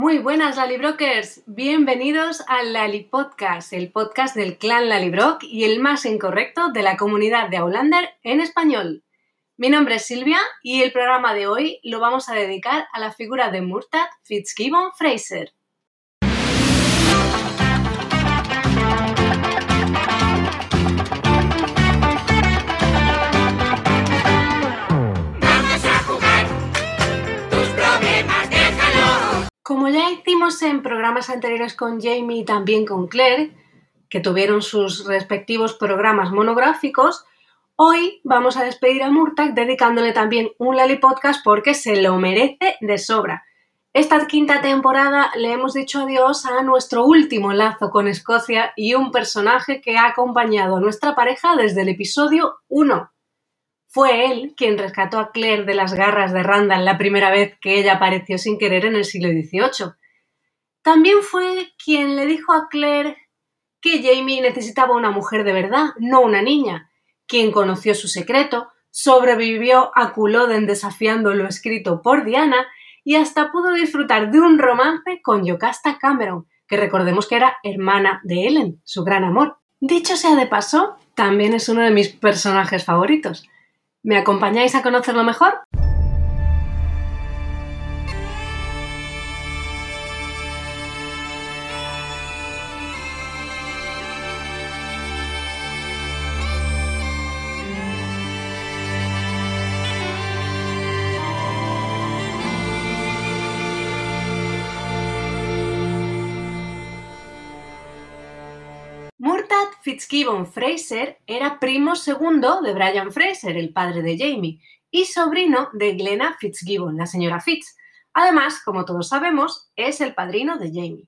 Muy buenas Lalibrokers, bienvenidos al Lali Podcast, el podcast del clan Lalibrock y el más incorrecto de la comunidad de Aulander en español. Mi nombre es Silvia y el programa de hoy lo vamos a dedicar a la figura de Murtagh Fitzgibbon Fraser. Como ya hicimos en programas anteriores con Jamie y también con Claire, que tuvieron sus respectivos programas monográficos, hoy vamos a despedir a Murtagh dedicándole también un Lali Podcast porque se lo merece de sobra. Esta quinta temporada le hemos dicho adiós a nuestro último lazo con Escocia y un personaje que ha acompañado a nuestra pareja desde el episodio 1. Fue él quien rescató a Claire de las garras de Randall la primera vez que ella apareció sin querer en el siglo XVIII. También fue quien le dijo a Claire que Jamie necesitaba una mujer de verdad, no una niña, quien conoció su secreto, sobrevivió a Culloden desafiando lo escrito por Diana y hasta pudo disfrutar de un romance con Yocasta Cameron, que recordemos que era hermana de Ellen, su gran amor. Dicho sea de paso, también es uno de mis personajes favoritos. ¿Me acompañáis a conocerlo mejor? Fitzgibbon Fraser era primo segundo de Brian Fraser, el padre de Jamie, y sobrino de Glenna Fitzgibbon, la señora Fitz. Además, como todos sabemos, es el padrino de Jamie.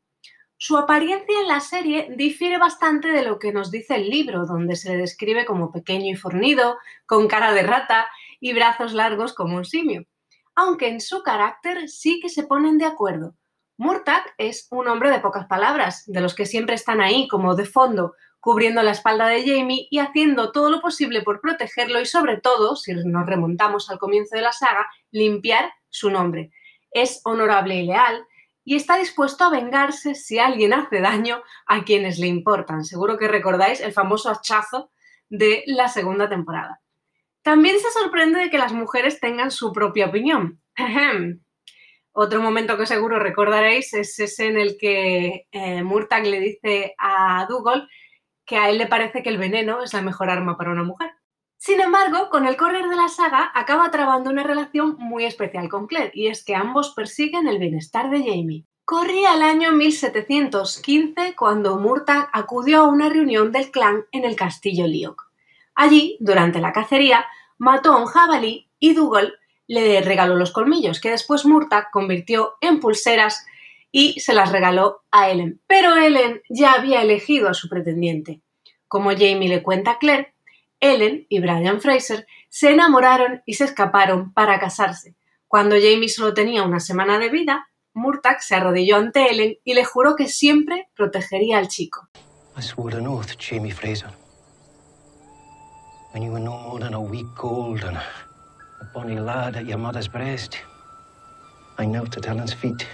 Su apariencia en la serie difiere bastante de lo que nos dice el libro, donde se le describe como pequeño y fornido, con cara de rata y brazos largos como un simio. Aunque en su carácter sí que se ponen de acuerdo. Murtagh es un hombre de pocas palabras, de los que siempre están ahí como de fondo, cubriendo la espalda de Jamie y haciendo todo lo posible por protegerlo y sobre todo, si nos remontamos al comienzo de la saga, limpiar su nombre. Es honorable y leal y está dispuesto a vengarse si alguien hace daño a quienes le importan. Seguro que recordáis el famoso hachazo de la segunda temporada. También se sorprende de que las mujeres tengan su propia opinión. Otro momento que seguro recordaréis es ese en el que eh, le dice a Dougal que a él le parece que el veneno es la mejor arma para una mujer. Sin embargo, con el correr de la saga acaba trabando una relación muy especial con Claire, y es que ambos persiguen el bienestar de Jamie. Corría el año 1715 cuando Murtagh acudió a una reunión del clan en el castillo Lyok. Allí, durante la cacería, mató a un jabalí y Dougal le regaló los colmillos, que después Murtagh convirtió en pulseras y se las regaló a Ellen. Pero Ellen ya había elegido a su pretendiente. Como Jamie le cuenta a Claire, Ellen y Brian Fraser se enamoraron y se escaparon para casarse. Cuando Jamie solo tenía una semana de vida, Murtagh se arrodilló ante Ellen y le juró que siempre protegería al chico. I swore an oath, Jamie Fraser. When you were no more than a week old and a bonny lad at your mother's breast, I knelt at Ellen's feet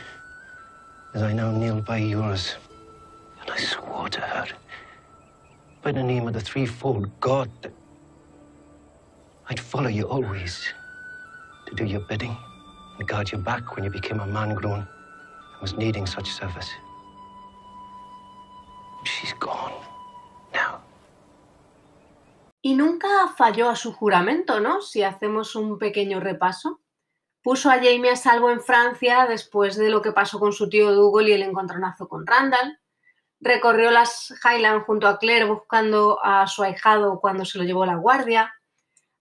as I now kneel by yours. And I swore to her, by the name of the threefold God, that I'd follow you always, to do your bidding and guard your back when you became a man grown and was needing such service. She's gone now. Y nunca falló a su juramento, ¿no? Si hacemos un pequeño repaso. Puso a Jamie a salvo en Francia después de lo que pasó con su tío Dougal y el encontronazo con Randall. Recorrió las Highlands junto a Claire buscando a su ahijado cuando se lo llevó la guardia.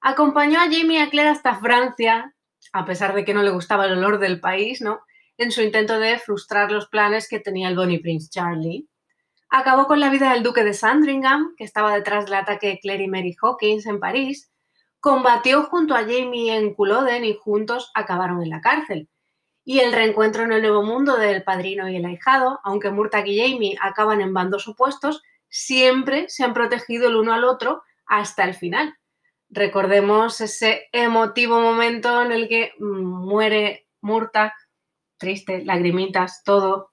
Acompañó a Jamie y a Claire hasta Francia, a pesar de que no le gustaba el olor del país, ¿no? En su intento de frustrar los planes que tenía el Bonnie Prince Charlie. Acabó con la vida del duque de Sandringham, que estaba detrás del ataque de Claire y Mary Hawkins en París. Combatió junto a Jamie en Culloden y juntos acabaron en la cárcel. Y el reencuentro en el nuevo mundo del padrino y el ahijado, aunque Murtagh y Jamie acaban en bandos opuestos, siempre se han protegido el uno al otro hasta el final. Recordemos ese emotivo momento en el que mm, muere Murtag, triste, lagrimitas, todo.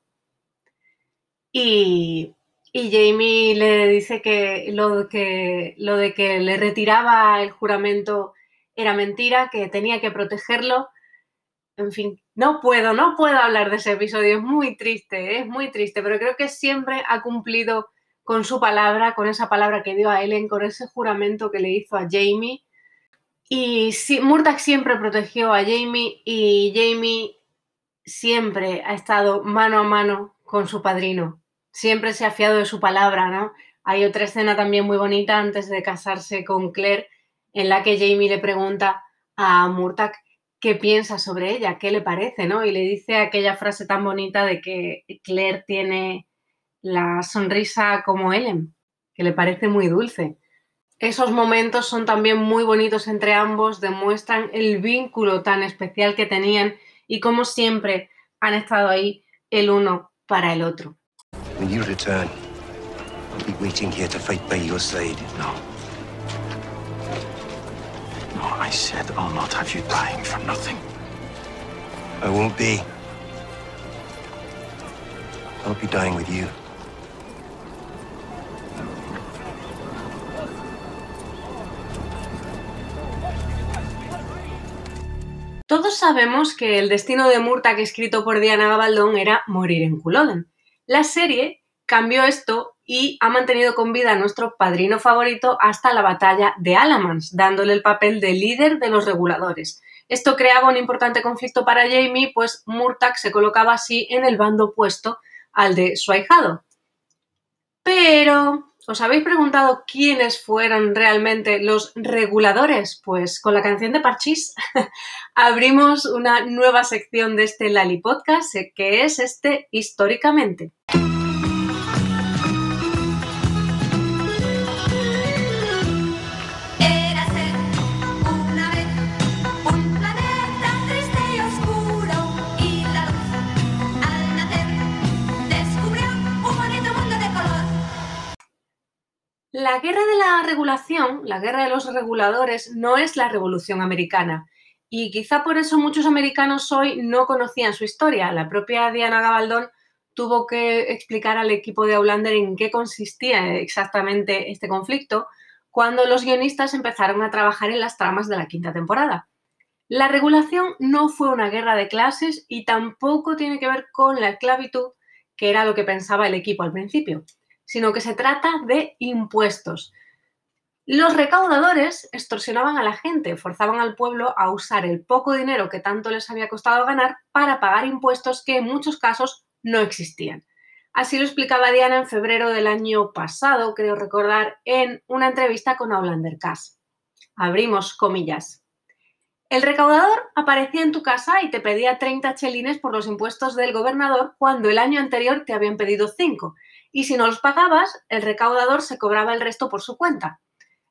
Y, y Jamie le dice que lo, que lo de que le retiraba el juramento era mentira, que tenía que protegerlo. En fin, no puedo, no puedo hablar de ese episodio, es muy triste, es muy triste, pero creo que siempre ha cumplido con su palabra, con esa palabra que dio a Ellen, con ese juramento que le hizo a Jamie. Y sí, Murtag siempre protegió a Jamie y Jamie siempre ha estado mano a mano con su padrino. Siempre se ha fiado de su palabra, ¿no? Hay otra escena también muy bonita antes de casarse con Claire en la que Jamie le pregunta a Murtag qué piensa sobre ella, qué le parece, ¿no? Y le dice aquella frase tan bonita de que Claire tiene la sonrisa como Ellen, que le parece muy dulce. Esos momentos son también muy bonitos entre ambos, demuestran el vínculo tan especial que tenían y como siempre han estado ahí el uno para el otro. When you return, I'll be waiting here to fight by your side. No. No, I said I'll not have you dying for nothing. I won't be. I'll be dying with you. Todos sabemos que el destino de Murtagh escrito por Diana Gabaldón era morir en Culloden. La serie cambió esto y ha mantenido con vida a nuestro padrino favorito hasta la batalla de Alamans, dándole el papel de líder de los reguladores. Esto creaba un importante conflicto para Jamie, pues Murtagh se colocaba así en el bando opuesto al de su ahijado. Pero ¿Os habéis preguntado quiénes fueron realmente los reguladores? Pues con la canción de Parchís abrimos una nueva sección de este Lali Podcast que es este históricamente. La guerra de la regulación, la guerra de los reguladores, no es la revolución americana. Y quizá por eso muchos americanos hoy no conocían su historia. La propia Diana Gabaldón tuvo que explicar al equipo de Aulander en qué consistía exactamente este conflicto cuando los guionistas empezaron a trabajar en las tramas de la quinta temporada. La regulación no fue una guerra de clases y tampoco tiene que ver con la esclavitud, que era lo que pensaba el equipo al principio sino que se trata de impuestos. Los recaudadores extorsionaban a la gente, forzaban al pueblo a usar el poco dinero que tanto les había costado ganar para pagar impuestos que en muchos casos no existían. Así lo explicaba Diana en febrero del año pasado, creo recordar, en una entrevista con Aulander Cass. Abrimos comillas. El recaudador aparecía en tu casa y te pedía 30 chelines por los impuestos del gobernador cuando el año anterior te habían pedido 5 y si no los pagabas, el recaudador se cobraba el resto por su cuenta.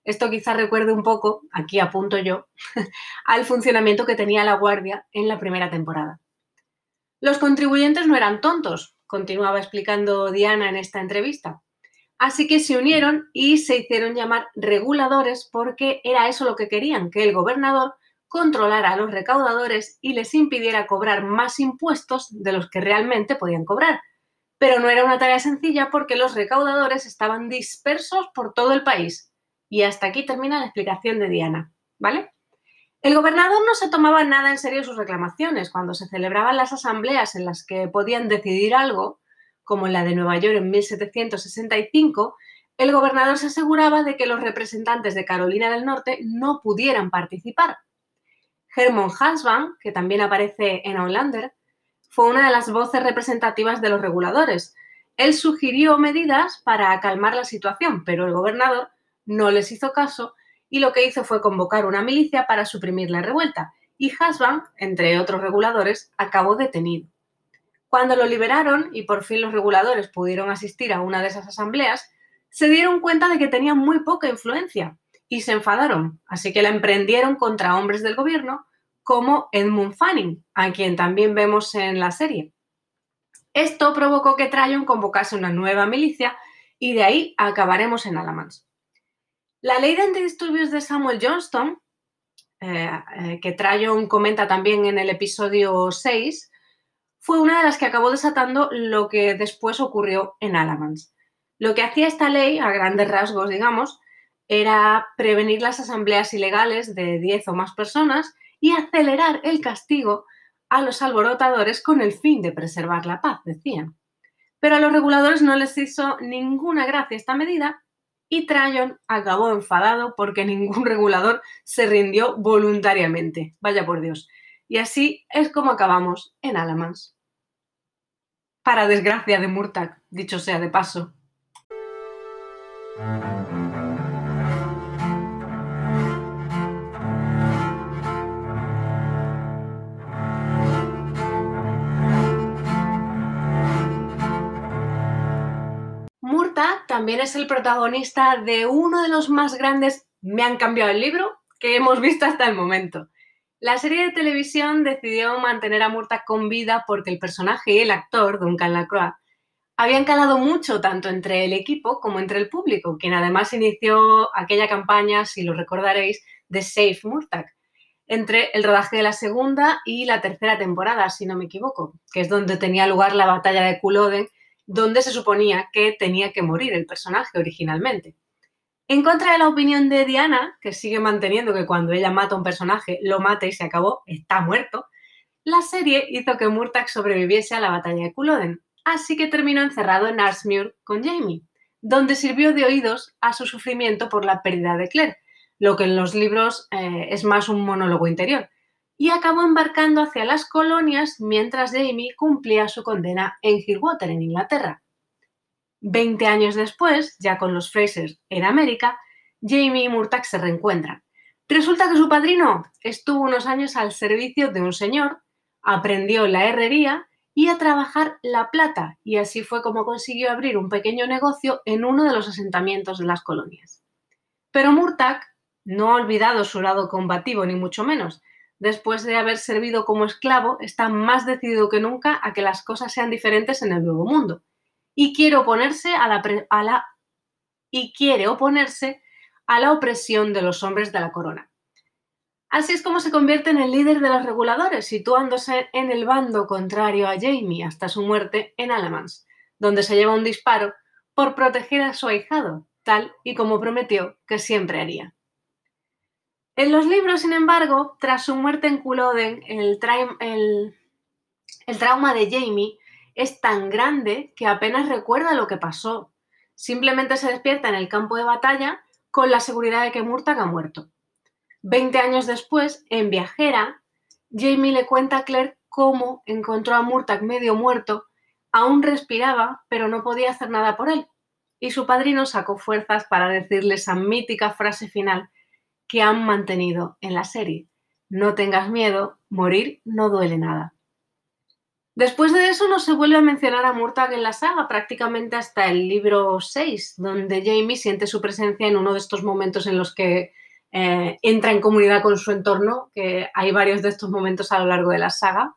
Esto quizá recuerde un poco, aquí apunto yo, al funcionamiento que tenía la Guardia en la primera temporada. Los contribuyentes no eran tontos, continuaba explicando Diana en esta entrevista. Así que se unieron y se hicieron llamar reguladores porque era eso lo que querían, que el gobernador controlara a los recaudadores y les impidiera cobrar más impuestos de los que realmente podían cobrar, pero no era una tarea sencilla porque los recaudadores estaban dispersos por todo el país. Y hasta aquí termina la explicación de Diana, ¿vale? El gobernador no se tomaba nada en serio sus reclamaciones. Cuando se celebraban las asambleas en las que podían decidir algo, como en la de Nueva York en 1765, el gobernador se aseguraba de que los representantes de Carolina del Norte no pudieran participar. Hermann Hansban, que también aparece en Outlander, fue una de las voces representativas de los reguladores. Él sugirió medidas para calmar la situación, pero el gobernador no les hizo caso y lo que hizo fue convocar una milicia para suprimir la revuelta, y Hasban, entre otros reguladores, acabó detenido. Cuando lo liberaron y por fin los reguladores pudieron asistir a una de esas asambleas, se dieron cuenta de que tenían muy poca influencia y se enfadaron, así que la emprendieron contra hombres del gobierno como Edmund Fanning, a quien también vemos en la serie. Esto provocó que Tryon convocase una nueva milicia y de ahí acabaremos en Alamans. La ley de antidisturbios de Samuel Johnston, eh, eh, que Tryon comenta también en el episodio 6, fue una de las que acabó desatando lo que después ocurrió en Alamance. Lo que hacía esta ley, a grandes rasgos, digamos, era prevenir las asambleas ilegales de 10 o más personas y acelerar el castigo a los alborotadores con el fin de preservar la paz, decían. Pero a los reguladores no les hizo ninguna gracia esta medida y Tryon acabó enfadado porque ningún regulador se rindió voluntariamente. Vaya por Dios. Y así es como acabamos en Alamance. Para desgracia de Murtag, dicho sea de paso. También es el protagonista de uno de los más grandes Me han cambiado el libro que hemos visto hasta el momento. La serie de televisión decidió mantener a Murta con vida porque el personaje y el actor, Duncan Lacroix, habían calado mucho tanto entre el equipo como entre el público, quien además inició aquella campaña, si lo recordaréis, de Save Murtag, entre el rodaje de la segunda y la tercera temporada, si no me equivoco, que es donde tenía lugar la batalla de Culloden donde se suponía que tenía que morir el personaje originalmente. En contra de la opinión de Diana, que sigue manteniendo que cuando ella mata a un personaje lo mata y se acabó, está muerto, la serie hizo que Murtagh sobreviviese a la batalla de Culloden, así que terminó encerrado en Arsmuir con Jamie, donde sirvió de oídos a su sufrimiento por la pérdida de Claire, lo que en los libros eh, es más un monólogo interior y acabó embarcando hacia las colonias mientras Jamie cumplía su condena en Hirwater, en Inglaterra. Veinte años después, ya con los Frasers en América, Jamie y Murtagh se reencuentran. Resulta que su padrino estuvo unos años al servicio de un señor, aprendió la herrería y a trabajar la plata, y así fue como consiguió abrir un pequeño negocio en uno de los asentamientos de las colonias. Pero Murtagh no ha olvidado su lado combativo, ni mucho menos, después de haber servido como esclavo, está más decidido que nunca a que las cosas sean diferentes en el nuevo mundo y quiere oponerse a la, y quiere oponerse a la opresión de los hombres de la corona. Así es como se convierte en el líder de los reguladores, situándose en el bando contrario a Jamie hasta su muerte en Alamance, donde se lleva un disparo por proteger a su ahijado, tal y como prometió que siempre haría. En los libros, sin embargo, tras su muerte en Culloden, el, el, trauma de Jamie es tan grande que apenas recuerda lo que pasó. Simplemente se despierta en el campo de batalla con la seguridad de que Murtagh ha muerto. Veinte años después, en Viajera, Jamie le cuenta a Claire cómo encontró a Murtagh medio muerto, aún respiraba, pero no podía hacer nada por él. Y su padrino sacó fuerzas para decirle esa mítica frase final que han mantenido en la serie. No tengas miedo, morir no duele nada. Después de eso no se vuelve a mencionar a Murtagh en la saga prácticamente hasta el libro 6, donde Jamie siente su presencia en uno de estos momentos en los que eh, entra en comunidad con su entorno, que hay varios de estos momentos a lo largo de la saga.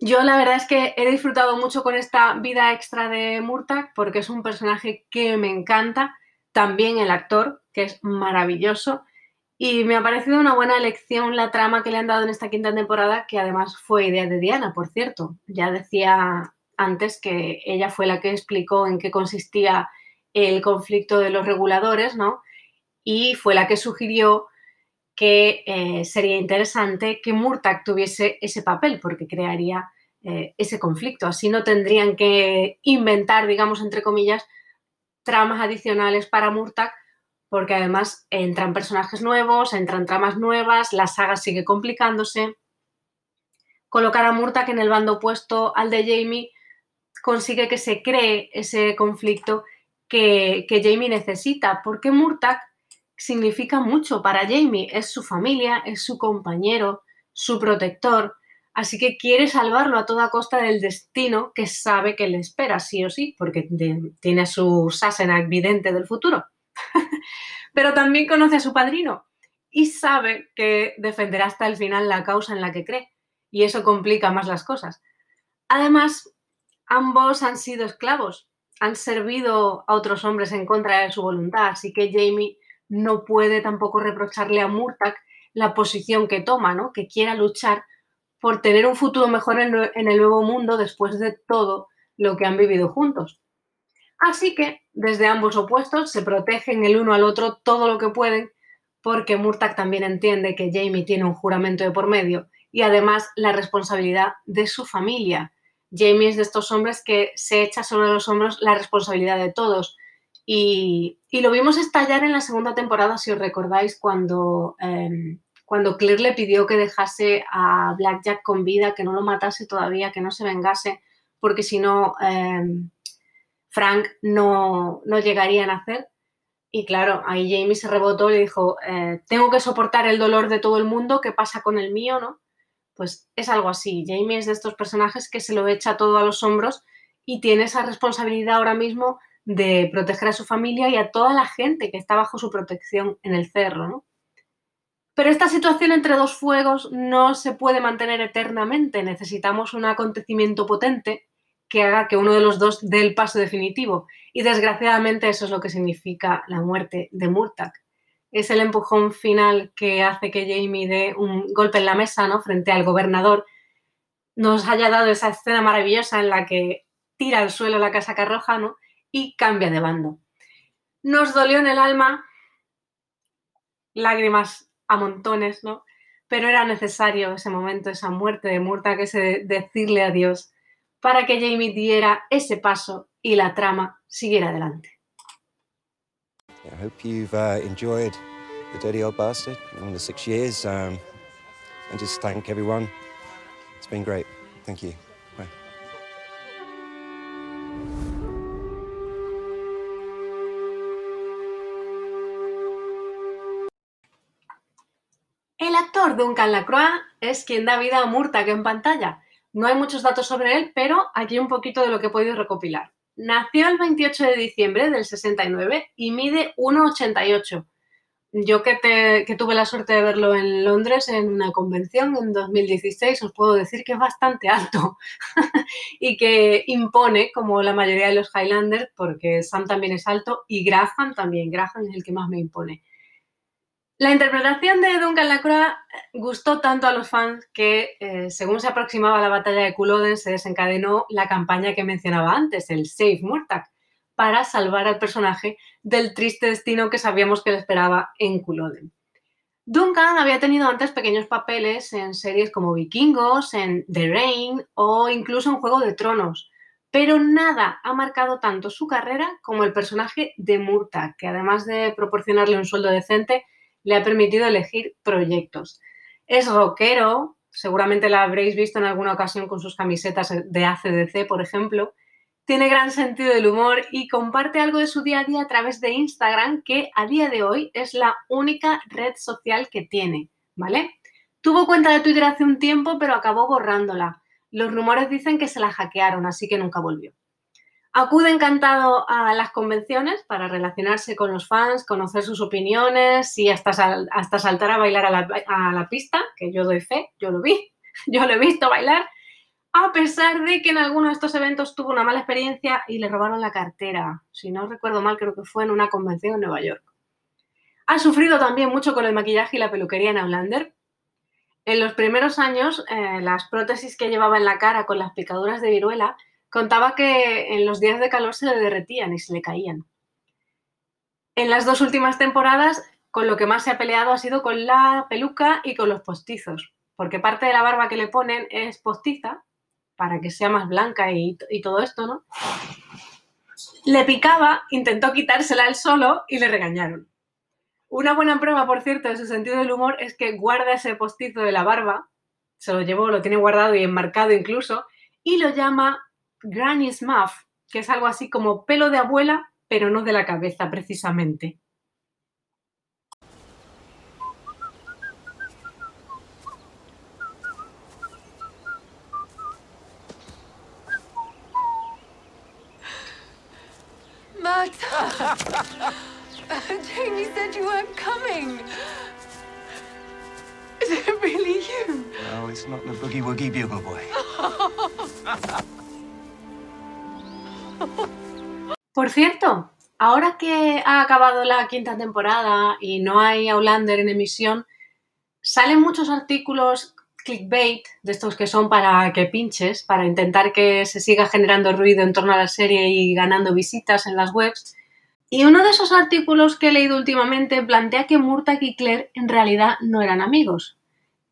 Yo la verdad es que he disfrutado mucho con esta vida extra de Murtagh porque es un personaje que me encanta, también el actor, que es maravilloso. Y me ha parecido una buena elección la trama que le han dado en esta quinta temporada, que además fue idea de Diana, por cierto. Ya decía antes que ella fue la que explicó en qué consistía el conflicto de los reguladores, ¿no? Y fue la que sugirió que eh, sería interesante que Murtagh tuviese ese papel, porque crearía eh, ese conflicto. Así no tendrían que inventar, digamos, entre comillas, tramas adicionales para Murtagh, porque además entran personajes nuevos, entran tramas nuevas, la saga sigue complicándose. Colocar a Murtagh en el bando opuesto al de Jamie consigue que se cree ese conflicto que, que Jamie necesita, porque Murtagh significa mucho para Jamie, es su familia, es su compañero, su protector, así que quiere salvarlo a toda costa del destino que sabe que le espera, sí o sí, porque tiene su Sassenach vidente del futuro. Pero también conoce a su padrino y sabe que defenderá hasta el final la causa en la que cree, y eso complica más las cosas. Además, ambos han sido esclavos, han servido a otros hombres en contra de su voluntad, así que Jamie no puede tampoco reprocharle a Murtagh la posición que toma, ¿no? que quiera luchar por tener un futuro mejor en, el nuevo mundo después de todo lo que han vivido juntos. Así que desde ambos opuestos se protegen el uno al otro todo lo que pueden, porque Murtagh también entiende que Jamie tiene un juramento de por medio y además la responsabilidad de su familia. Jamie es de estos hombres que se echa sobre los hombros la responsabilidad de todos. Y, lo vimos estallar en la segunda temporada, si os recordáis, cuando, em, cuando Claire le pidió que dejase a Blackjack con vida, que no lo matase todavía, que no se vengase, porque si no, em, Frank no, no llegaría a nacer. Y claro, ahí Jamie se rebotó y le dijo, eh, tengo que soportar el dolor de todo el mundo, ¿qué pasa con el mío? ¿no? Pues es algo así. Jamie es de estos personajes que se lo echa todo a los hombros y tiene esa responsabilidad ahora mismo de proteger a su familia y a toda la gente que está bajo su protección en el cerro. ¿no? Pero esta situación entre dos fuegos no se puede mantener eternamente. Necesitamos un acontecimiento potente que haga que uno de los dos dé el paso definitivo. Y desgraciadamente eso es lo que significa la muerte de Murtagh. Es el empujón final que hace que Jamie dé un golpe en la mesa ¿no? frente al gobernador. Nos haya dado esa escena maravillosa en la que tira al suelo la casa roja ¿no? y cambia de bando. Nos dolió en el alma, lágrimas a montones, ¿no? Pero era necesario ese momento, esa muerte de Murtagh, ese decirle adiós para que Jamie diera ese paso y la trama siguiera adelante. I hope you've uh, enjoyed The Dirty Old Bastard in the six years. Um, and just thank everyone. It's been great. Thank you. Bye. El actor Duncan Lacroix es quien da vida a Murtagh en pantalla no hay muchos datos sobre él, pero aquí un poquito de lo que he podido recopilar. Nació el 28 de diciembre del 69 y mide 1,88. Yo que, tuve la suerte de verlo en Londres en una convención en 2016, os puedo decir que es bastante alto y que impone, como la mayoría de los Highlanders, porque Sam también es alto y Graham también. Graham es el que más me impone. La interpretación de Duncan Lacroix gustó tanto a los fans que, eh, según se aproximaba la batalla de Culloden, se desencadenó la campaña que mencionaba antes, el Save Murtagh, para salvar al personaje del triste destino que sabíamos que le esperaba en Culloden. Duncan había tenido antes pequeños papeles en series como Vikingos, en The Rain o incluso en Juego de Tronos, pero nada ha marcado tanto su carrera como el personaje de Murtagh, que además de proporcionarle un sueldo decente, le ha permitido elegir proyectos. Es rockero, seguramente la habréis visto en alguna ocasión con sus camisetas de ACDC, por ejemplo. Tiene gran sentido del humor y comparte algo de su día a día a través de Instagram, que a día de hoy es la única red social que tiene, ¿vale? Tuvo cuenta de Twitter hace un tiempo, pero acabó borrándola. Los rumores dicen que se la hackearon, así que nunca volvió. Acude encantado a las convenciones para relacionarse con los fans, conocer sus opiniones y hasta, hasta saltar a bailar a la, pista, que yo doy fe, yo lo vi, yo lo he visto bailar, a pesar de que en alguno de estos eventos tuvo una mala experiencia y le robaron la cartera. Si no recuerdo mal, creo que fue en una convención en Nueva York. Ha sufrido también mucho con el maquillaje y la peluquería en Outlander. En los primeros años, eh, las prótesis que llevaba en la cara con las picaduras de viruela Contaba que en los días de calor se le derretían y se le caían. En las dos últimas temporadas, con lo que más se ha peleado ha sido con la peluca y con los postizos, porque parte de la barba que le ponen es postiza, para que sea más blanca y, todo esto, ¿no? Le picaba, intentó quitársela él solo y le regañaron. Una buena prueba, por cierto, de su sentido del humor es que guarda ese postizo de la barba, se lo llevó, lo tiene guardado y enmarcado incluso, y lo llama Granny's Muff, que es algo así como pelo de abuela, pero no de la cabeza precisamente. Martha! Jamie said you weren't coming. Is it really you? No, it's not the Boogie Woogie Bugle Boy. Por cierto, ahora que ha acabado la quinta temporada y no hay Outlander en emisión, salen muchos artículos clickbait, de estos que son para que pinches, para intentar que se siga generando ruido en torno a la serie y ganando visitas en las webs. Y uno de esos artículos que he leído últimamente plantea que Murtagh y Claire en realidad no eran amigos,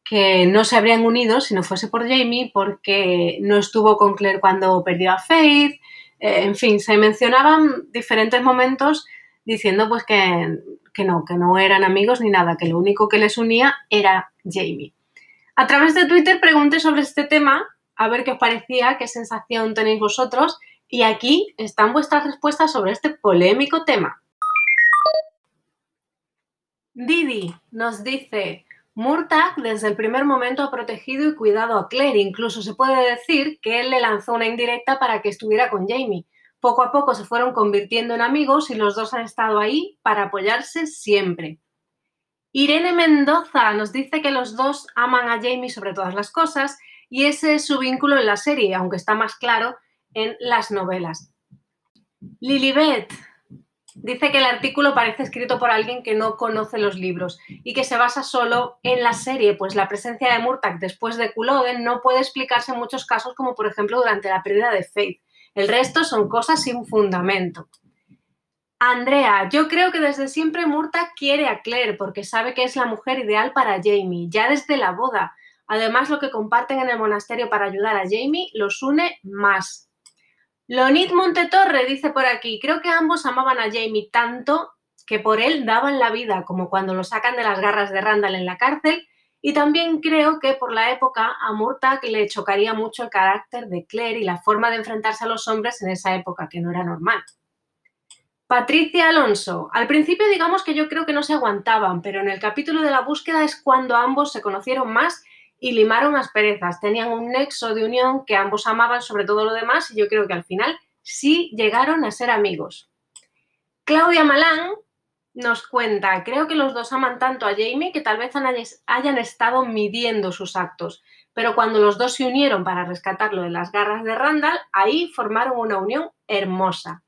que no se habrían unido si no fuese por Jamie porque no estuvo con Claire cuando perdió a Faith, eh, en fin, se mencionaban diferentes momentos diciendo pues que, que no, que no eran amigos ni nada, que lo único que les unía era Jamie. A través de Twitter pregunté sobre este tema, a ver qué os parecía, qué sensación tenéis vosotros, y aquí están vuestras respuestas sobre este polémico tema. Didi nos dice, Murtagh desde el primer momento ha protegido y cuidado a Claire, incluso se puede decir que él le lanzó una indirecta para que estuviera con Jamie. Poco a poco se fueron convirtiendo en amigos y los dos han estado ahí para apoyarse siempre. Irene Mendoza nos dice que los dos aman a Jamie sobre todas las cosas y ese es su vínculo en la serie, aunque está más claro en las novelas. Lilibet dice que el artículo parece escrito por alguien que no conoce los libros y que se basa solo en la serie, pues la presencia de Murtagh después de Culloden no puede explicarse en muchos casos, como por ejemplo durante la pérdida de Faith. El resto son cosas sin fundamento. Andrea, yo creo que desde siempre Murta quiere a Claire porque sabe que es la mujer ideal para Jamie, ya desde la boda. Además, lo que comparten en el monasterio para ayudar a Jamie los une más. Lonit Montetorre dice por aquí, creo que ambos amaban a Jamie tanto que por él daban la vida, como cuando lo sacan de las garras de Randall en la cárcel, y también creo que por la época a Murtagh le chocaría mucho el carácter de Claire y la forma de enfrentarse a los hombres en esa época, que no era normal. Patricia Alonso. Al principio digamos que yo creo que no se aguantaban, pero en el capítulo de la búsqueda es cuando ambos se conocieron más y limaron asperezas. Tenían un nexo de unión que ambos amaban sobre todo lo demás y yo creo que al final sí llegaron a ser amigos. Claudia Malán nos cuenta, creo que los dos aman tanto a Jamie que tal vez hayan estado midiendo sus actos, pero cuando los dos se unieron para rescatarlo de las garras de Randall, ahí formaron una unión hermosa.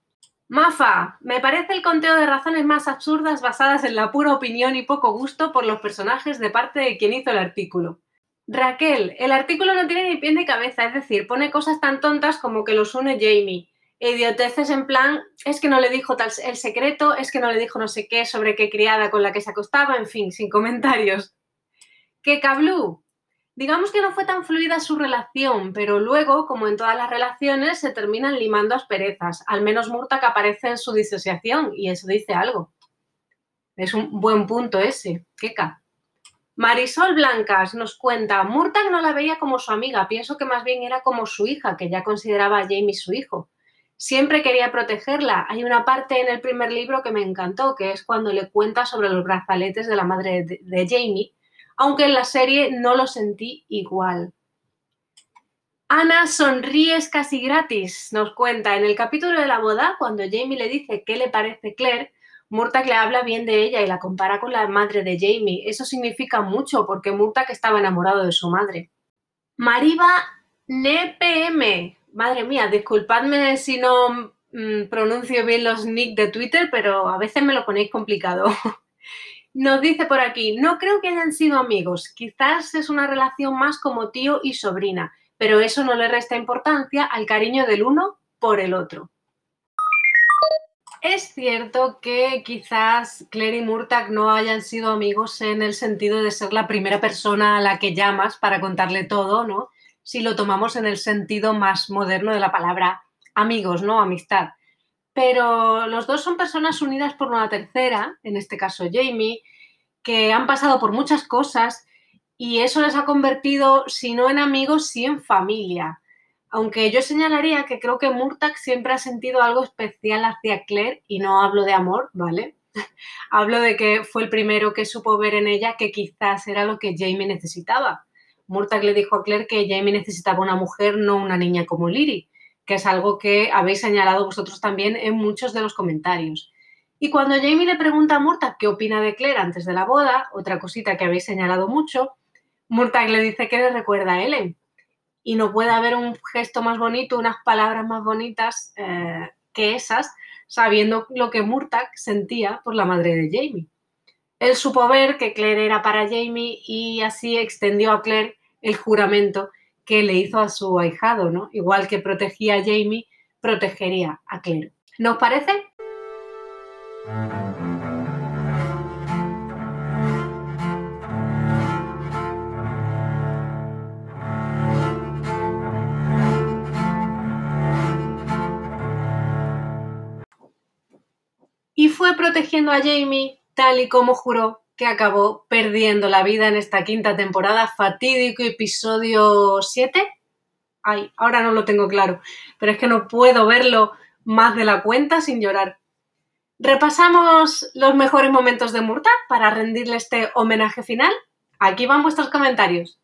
Mafa, me parece el conteo de razones más absurdas basadas en la pura opinión y poco gusto por los personajes de parte de quien hizo el artículo. Raquel, el artículo no tiene ni pie ni cabeza, es decir, pone cosas tan tontas como que los une Jamie. Idioteces en plan, es que no le dijo tal el secreto, es que no le dijo no sé qué sobre qué criada con la que se acostaba, en fin, sin comentarios. Que Cablu, Digamos que no fue tan fluida su relación, pero luego, como en todas las relaciones, se terminan limando asperezas. Al menos Murta aparece en su disociación y eso dice algo. Es un buen punto ese. Queca. Marisol Blancas nos cuenta, Murtagh no la veía como su amiga, pienso que más bien era como su hija, que ya consideraba a Jamie su hijo. Siempre quería protegerla. Hay una parte en el primer libro que me encantó, que es cuando le cuenta sobre los brazaletes de la madre de, de Jamie aunque en la serie no lo sentí igual. Ana sonríes casi gratis, nos cuenta en el capítulo de la boda, cuando Jamie le dice qué le parece Claire, Murtagh le habla bien de ella y la compara con la madre de Jamie. Eso significa mucho porque Murtagh estaba enamorado de su madre. Mariva NPM. Madre mía, disculpadme si no mm, pronuncio bien los nick de Twitter, pero a veces me lo ponéis complicado. Nos dice por aquí, no creo que hayan sido amigos, quizás es una relación más como tío y sobrina, pero eso no le resta importancia al cariño del uno por el otro. Es cierto que quizás Claire y Murtagh no hayan sido amigos en el sentido de ser la primera persona a la que llamas para contarle todo, ¿no? Si lo tomamos en el sentido más moderno de la palabra amigos, ¿no? Amistad pero los dos son personas unidas por una tercera, en este caso Jamie, que han pasado por muchas cosas y eso les ha convertido, si no en amigos, sí en familia. Aunque yo señalaría que creo que Murtagh siempre ha sentido algo especial hacia Claire y no hablo de amor, ¿vale? hablo de que fue el primero que supo ver en ella que quizás era lo que Jamie necesitaba. Murtagh le dijo a Claire que Jamie necesitaba una mujer, no una niña como Lily que es algo que habéis señalado vosotros también en muchos de los comentarios. Y cuando Jamie le pregunta a Murtagh qué opina de Claire antes de la boda, otra cosita que habéis señalado mucho, Murtagh le dice que le recuerda a Ellen. Y no puede haber un gesto más bonito, unas palabras más bonitas eh, que esas sabiendo lo que Murtagh sentía por la madre de Jamie. Él supo ver que Claire era para Jamie y así extendió a Claire el juramento que le hizo a su ahijado, ¿no? Igual que protegía a Jamie, protegería a Claire. ¿Nos parece? Fue protegiendo a Jamie tal y como juró que acabó perdiendo la vida en esta quinta temporada, fatídico episodio 7. Ay, ahora no lo tengo claro, pero es que no puedo verlo más de la cuenta sin llorar. Repasamos los mejores momentos de Murta para rendirle este homenaje final. Aquí van vuestros comentarios.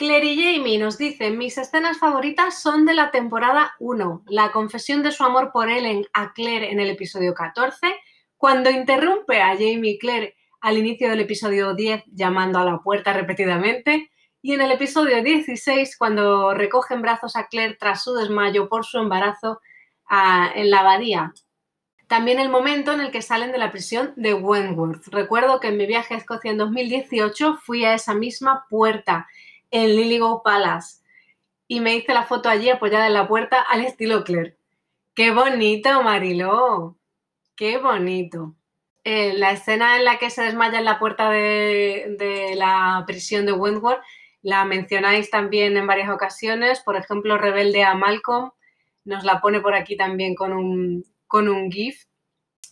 Claire y Jamie nos dicen, mis escenas favoritas son de la temporada 1, la confesión de su amor por Ellen a Claire en el episodio 14, cuando interrumpe a Jamie y Claire al inicio del episodio 10 llamando a la puerta repetidamente, y en el episodio 16 cuando recogen brazos a Claire tras su desmayo por su embarazo en la abadía. También el momento en el que salen de la prisión de Wentworth. Recuerdo que en mi viaje a Escocia en 2018 fui a esa misma puerta en Liligo Palace y me hice la foto allí apoyada en la puerta al estilo Claire. ¡Qué bonito, Mariló! ¡Qué bonito! Eh, la escena en la que se desmaya en la puerta de, la prisión de Wentworth la mencionáis también en varias ocasiones. Por ejemplo, Rebelde a Malcolm nos la pone por aquí también con un, con un GIF.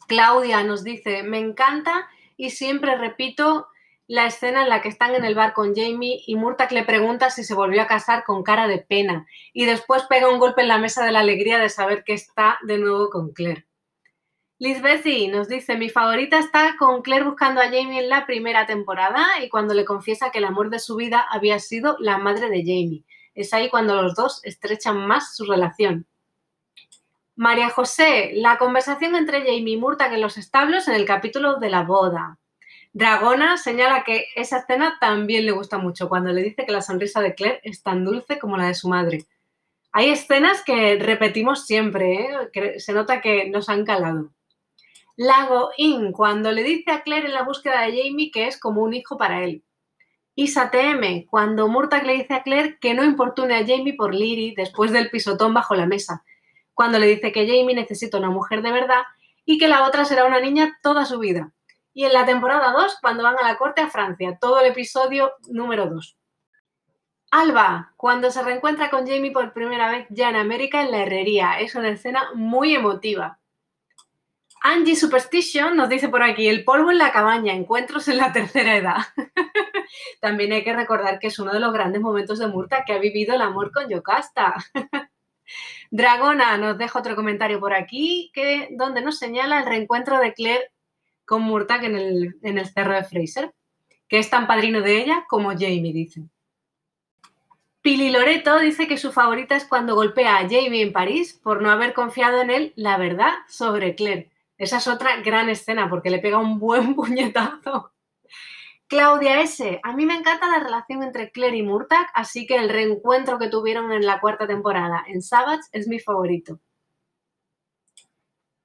Claudia nos dice, me encanta y siempre repito la escena en la que están en el bar con Jamie y Murtagh le pregunta si se volvió a casar con cara de pena y después pega un golpe en la mesa de la alegría de saber que está de nuevo con Claire. Liz Bessie nos dice, mi favorita está con Claire buscando a Jamie en la primera temporada y cuando le confiesa que el amor de su vida había sido la madre de Jamie. Es ahí cuando los dos estrechan más su relación. María José, la conversación entre Jamie y Murtagh en los establos en el capítulo de la boda. Dragona señala que esa escena también le gusta mucho cuando le dice que la sonrisa de Claire es tan dulce como la de su madre. Hay escenas que repetimos siempre, ¿eh? se nota que nos han calado. Lago In, cuando le dice a Claire en la búsqueda de Jamie que es como un hijo para él. Isa TM, cuando Murtagh le dice a Claire que no importune a Jamie por Liri después del pisotón bajo la mesa. Cuando le dice que Jamie necesita una mujer de verdad y que la otra será una niña toda su vida y en la temporada 2 cuando van a la corte a Francia, todo el episodio número 2. Alba, cuando se reencuentra con Jamie por primera vez ya en América en la herrería. Es una escena muy emotiva. Angie Superstition nos dice por aquí, el polvo en la cabaña, encuentros en la tercera edad. También hay que recordar que es uno de los grandes momentos de Murta que ha vivido el amor con Yocasta. Dragona nos deja otro comentario por aquí, que, donde nos señala el reencuentro de Claire con Murtagh en el, cerro de Fraser, que es tan padrino de ella como Jamie, dice. Pili Loreto dice que su favorita es cuando golpea a Jamie en París por no haber confiado en él la verdad sobre Claire. Esa es otra gran escena porque le pega un buen puñetazo. Claudia S. A mí me encanta la relación entre Claire y Murtagh, así que el reencuentro que tuvieron en la cuarta temporada en Savage es mi favorito.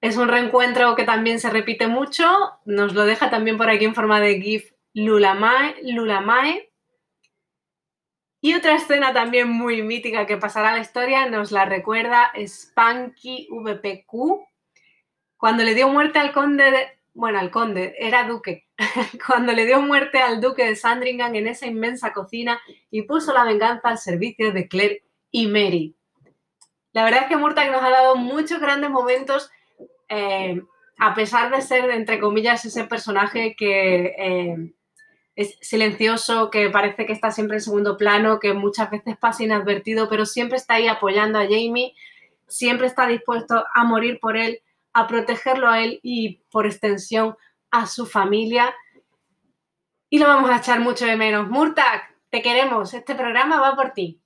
Es un reencuentro que también se repite mucho. Nos lo deja también por aquí en forma de GIF Lulamae. Lulamae. Y otra escena también muy mítica que pasará a la historia nos la recuerda Spanky VPQ. Cuando le dio muerte al conde de, bueno, al conde, era duque, cuando le dio muerte al duque de Sandringham en esa inmensa cocina y puso la venganza al servicio de Claire y Mary. La verdad es que Murtagh nos ha dado muchos grandes momentos eh, a pesar de ser, entre comillas, ese personaje que eh, es silencioso, que parece que está siempre en segundo plano, que muchas veces pasa inadvertido, pero siempre está ahí apoyando a Jamie, siempre está dispuesto a morir por él, a protegerlo a él y, por extensión, a su familia. Y lo vamos a echar mucho de menos. Murtag, te queremos, este programa va por ti.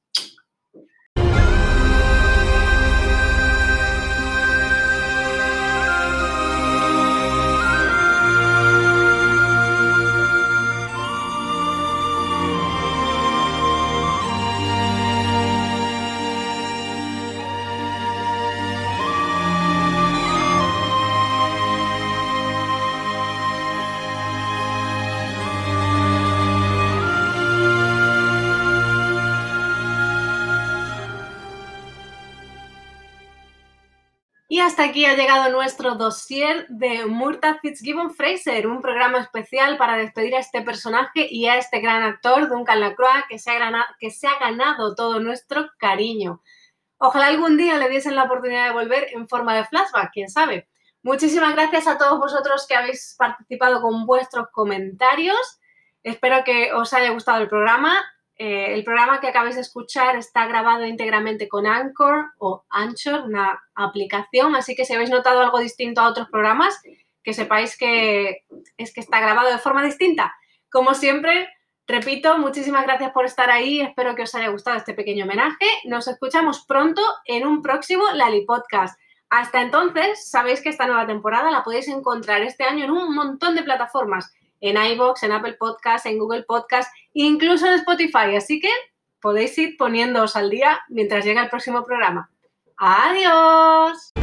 Hasta aquí ha llegado nuestro dossier de Murtagh Fitzgibbon Fraser, un programa especial para despedir a este personaje y a este gran actor, Duncan Lacroix, que se ha ganado todo nuestro cariño. Ojalá algún día le diesen la oportunidad de volver en forma de flashback, quién sabe. Muchísimas gracias a todos vosotros que habéis participado con vuestros comentarios. Espero que os haya gustado el programa. Eh, el programa que acabáis de escuchar está grabado íntegramente con Anchor o Anchor, una aplicación, así que si habéis notado algo distinto a otros programas, que sepáis que es que está grabado de forma distinta. Como siempre, repito, muchísimas gracias por estar ahí, espero que os haya gustado este pequeño homenaje. Nos escuchamos pronto en un próximo Lali Podcast. Hasta entonces, sabéis que esta nueva temporada la podéis encontrar este año en un montón de plataformas en iBox, en Apple Podcast, en Google Podcast, incluso en Spotify. Así que podéis ir poniéndoos al día mientras llega el próximo programa. ¡Adiós!